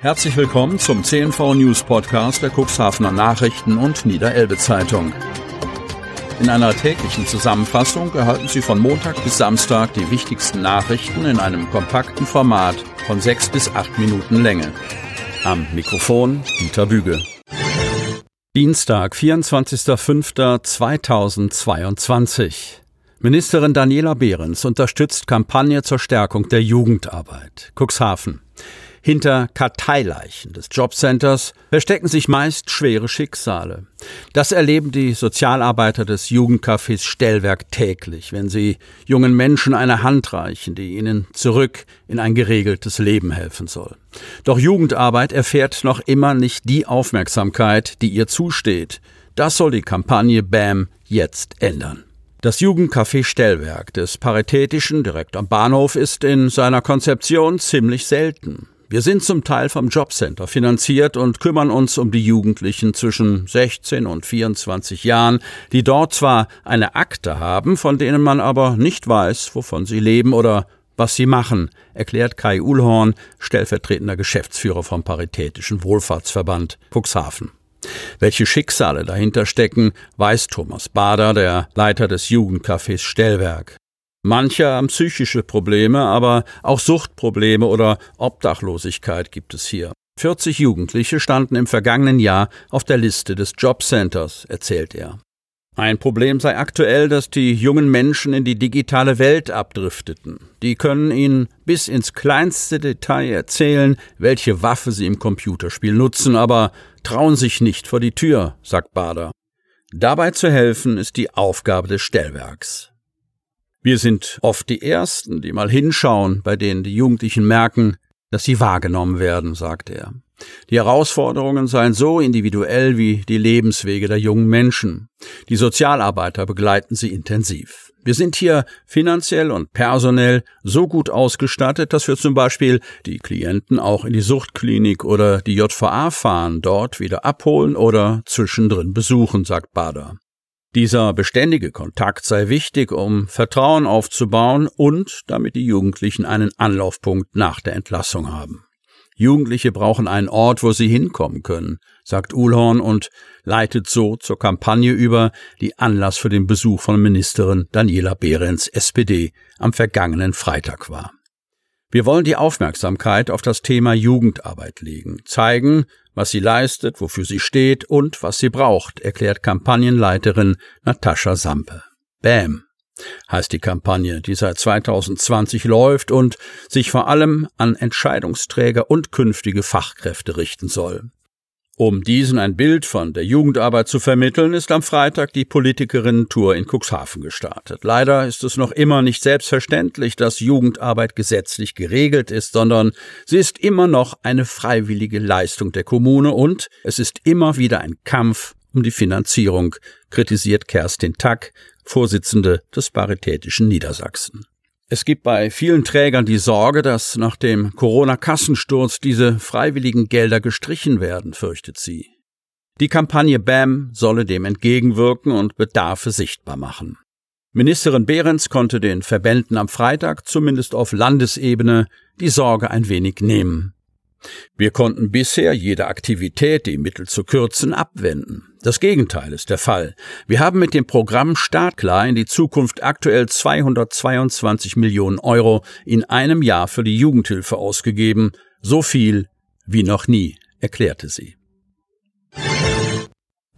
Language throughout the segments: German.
Herzlich willkommen zum CNV News Podcast der Cuxhavener Nachrichten und Niederelbe Zeitung. In einer täglichen Zusammenfassung erhalten Sie von Montag bis Samstag die wichtigsten Nachrichten in einem kompakten Format von sechs bis acht Minuten Länge. Am Mikrofon Dieter Büge. Dienstag, 24.05.2022. Ministerin Daniela Behrens unterstützt Kampagne zur Stärkung der Jugendarbeit. Cuxhaven. Hinter Karteileichen des Jobcenters verstecken sich meist schwere Schicksale. Das erleben die Sozialarbeiter des Jugendcafés Stellwerk täglich, wenn sie jungen Menschen eine Hand reichen, die ihnen zurück in ein geregeltes Leben helfen soll. Doch Jugendarbeit erfährt noch immer nicht die Aufmerksamkeit, die ihr zusteht. Das soll die Kampagne BAM jetzt ändern. Das Jugendcafé Stellwerk des Paritätischen direkt am Bahnhof ist in seiner Konzeption ziemlich selten. Wir sind zum Teil vom Jobcenter finanziert und kümmern uns um die Jugendlichen zwischen 16 und 24 Jahren, die dort zwar eine Akte haben, von denen man aber nicht weiß, wovon sie leben oder was sie machen, erklärt Kai Uhlhorn, stellvertretender Geschäftsführer vom Paritätischen Wohlfahrtsverband Cuxhaven. Welche Schicksale dahinter stecken, weiß Thomas Bader, der Leiter des Jugendcafés Stellwerk. Manche haben psychische Probleme, aber auch Suchtprobleme oder Obdachlosigkeit gibt es hier. 40 Jugendliche standen im vergangenen Jahr auf der Liste des Jobcenters, erzählt er. Ein Problem sei aktuell, dass die jungen Menschen in die digitale Welt abdrifteten. Die können ihnen bis ins kleinste Detail erzählen, welche Waffe sie im Computerspiel nutzen, aber trauen sich nicht vor die Tür, sagt Bader. Dabei zu helfen ist die Aufgabe des Stellwerks. Wir sind oft die Ersten, die mal hinschauen, bei denen die Jugendlichen merken, dass sie wahrgenommen werden, sagt er. Die Herausforderungen seien so individuell wie die Lebenswege der jungen Menschen. Die Sozialarbeiter begleiten sie intensiv. Wir sind hier finanziell und personell so gut ausgestattet, dass wir zum Beispiel die Klienten auch in die Suchtklinik oder die JVA fahren, dort wieder abholen oder zwischendrin besuchen, sagt Bader. Dieser beständige Kontakt sei wichtig, um Vertrauen aufzubauen und damit die Jugendlichen einen Anlaufpunkt nach der Entlassung haben. Jugendliche brauchen einen Ort, wo sie hinkommen können, sagt Uhlhorn und leitet so zur Kampagne über, die Anlass für den Besuch von Ministerin Daniela Behrens SPD am vergangenen Freitag war. Wir wollen die Aufmerksamkeit auf das Thema Jugendarbeit legen, zeigen, was sie leistet, wofür sie steht und was sie braucht, erklärt Kampagnenleiterin Natascha Sampe. BAM heißt die Kampagne, die seit 2020 läuft und sich vor allem an Entscheidungsträger und künftige Fachkräfte richten soll. Um diesen ein Bild von der Jugendarbeit zu vermitteln, ist am Freitag die Politikerinnen-Tour in Cuxhaven gestartet. Leider ist es noch immer nicht selbstverständlich, dass Jugendarbeit gesetzlich geregelt ist, sondern sie ist immer noch eine freiwillige Leistung der Kommune und es ist immer wieder ein Kampf um die Finanzierung, kritisiert Kerstin Tack, Vorsitzende des Paritätischen Niedersachsen. Es gibt bei vielen Trägern die Sorge, dass nach dem Corona-Kassensturz diese freiwilligen Gelder gestrichen werden, fürchtet sie. Die Kampagne BAM solle dem entgegenwirken und Bedarfe sichtbar machen. Ministerin Behrens konnte den Verbänden am Freitag zumindest auf Landesebene die Sorge ein wenig nehmen. Wir konnten bisher jede Aktivität, die Mittel zu kürzen, abwenden. Das Gegenteil ist der Fall. Wir haben mit dem Programm Startklar in die Zukunft aktuell 222 Millionen Euro in einem Jahr für die Jugendhilfe ausgegeben, so viel wie noch nie, erklärte sie.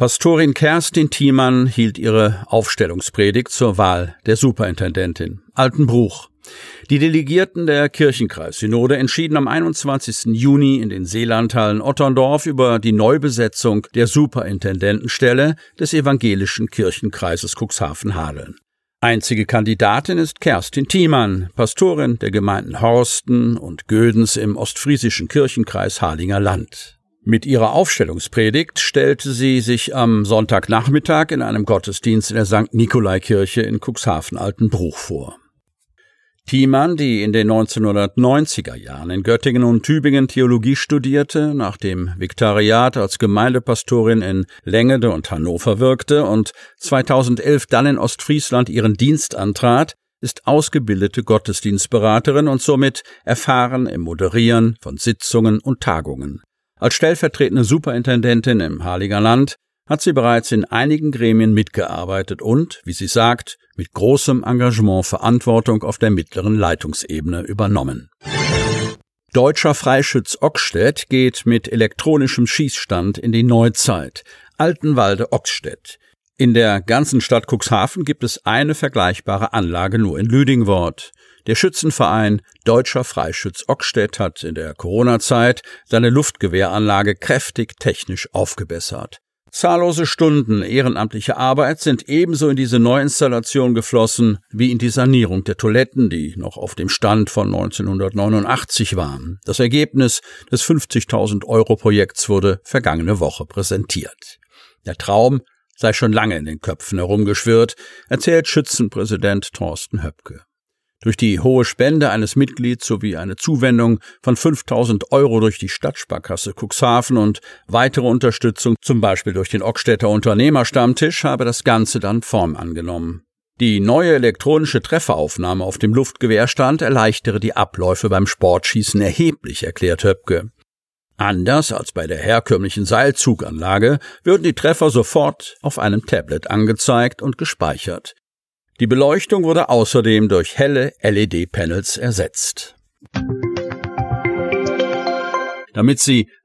Pastorin Kerstin Thiemann hielt ihre Aufstellungspredigt zur Wahl der Superintendentin. Altenbruch, die Delegierten der Kirchenkreissynode entschieden am 21. Juni in den Seelandhallen Otterndorf über die Neubesetzung der Superintendentenstelle des evangelischen Kirchenkreises Cuxhaven-Hadeln. Einzige Kandidatin ist Kerstin Thiemann, Pastorin der Gemeinden Horsten und Gödens im ostfriesischen Kirchenkreis Harlinger Land. Mit ihrer Aufstellungspredigt stellte sie sich am Sonntagnachmittag in einem Gottesdienst in der St. Nikolaikirche in Cuxhaven-Altenbruch vor. Thiemann, die in den 1990er Jahren in Göttingen und Tübingen Theologie studierte, nach dem Vikariat als Gemeindepastorin in Lengede und Hannover wirkte und 2011 dann in Ostfriesland ihren Dienst antrat, ist ausgebildete Gottesdienstberaterin und somit erfahren im Moderieren von Sitzungen und Tagungen. Als stellvertretende Superintendentin im Heiliger Land hat sie bereits in einigen Gremien mitgearbeitet und, wie sie sagt, mit großem Engagement Verantwortung auf der mittleren Leitungsebene übernommen. Deutscher Freischütz Ockstedt geht mit elektronischem Schießstand in die Neuzeit. Altenwalde Ockstedt. In der ganzen Stadt Cuxhaven gibt es eine vergleichbare Anlage nur in Lüdingwort. Der Schützenverein Deutscher Freischütz Ockstedt hat in der Corona-Zeit seine Luftgewehranlage kräftig technisch aufgebessert. Zahllose Stunden ehrenamtliche Arbeit sind ebenso in diese Neuinstallation geflossen wie in die Sanierung der Toiletten, die noch auf dem Stand von 1989 waren. Das Ergebnis des 50.000 Euro Projekts wurde vergangene Woche präsentiert. Der Traum sei schon lange in den Köpfen herumgeschwirrt, erzählt Schützenpräsident Thorsten Höpke. Durch die hohe Spende eines Mitglieds sowie eine Zuwendung von 5000 Euro durch die Stadtsparkasse Cuxhaven und weitere Unterstützung, zum Beispiel durch den Ockstädter Unternehmerstammtisch, habe das Ganze dann Form angenommen. Die neue elektronische Trefferaufnahme auf dem Luftgewehrstand erleichtere die Abläufe beim Sportschießen erheblich, erklärt Höpke. Anders als bei der herkömmlichen Seilzuganlage würden die Treffer sofort auf einem Tablet angezeigt und gespeichert. Die Beleuchtung wurde außerdem durch helle LED-Panels ersetzt. Damit Sie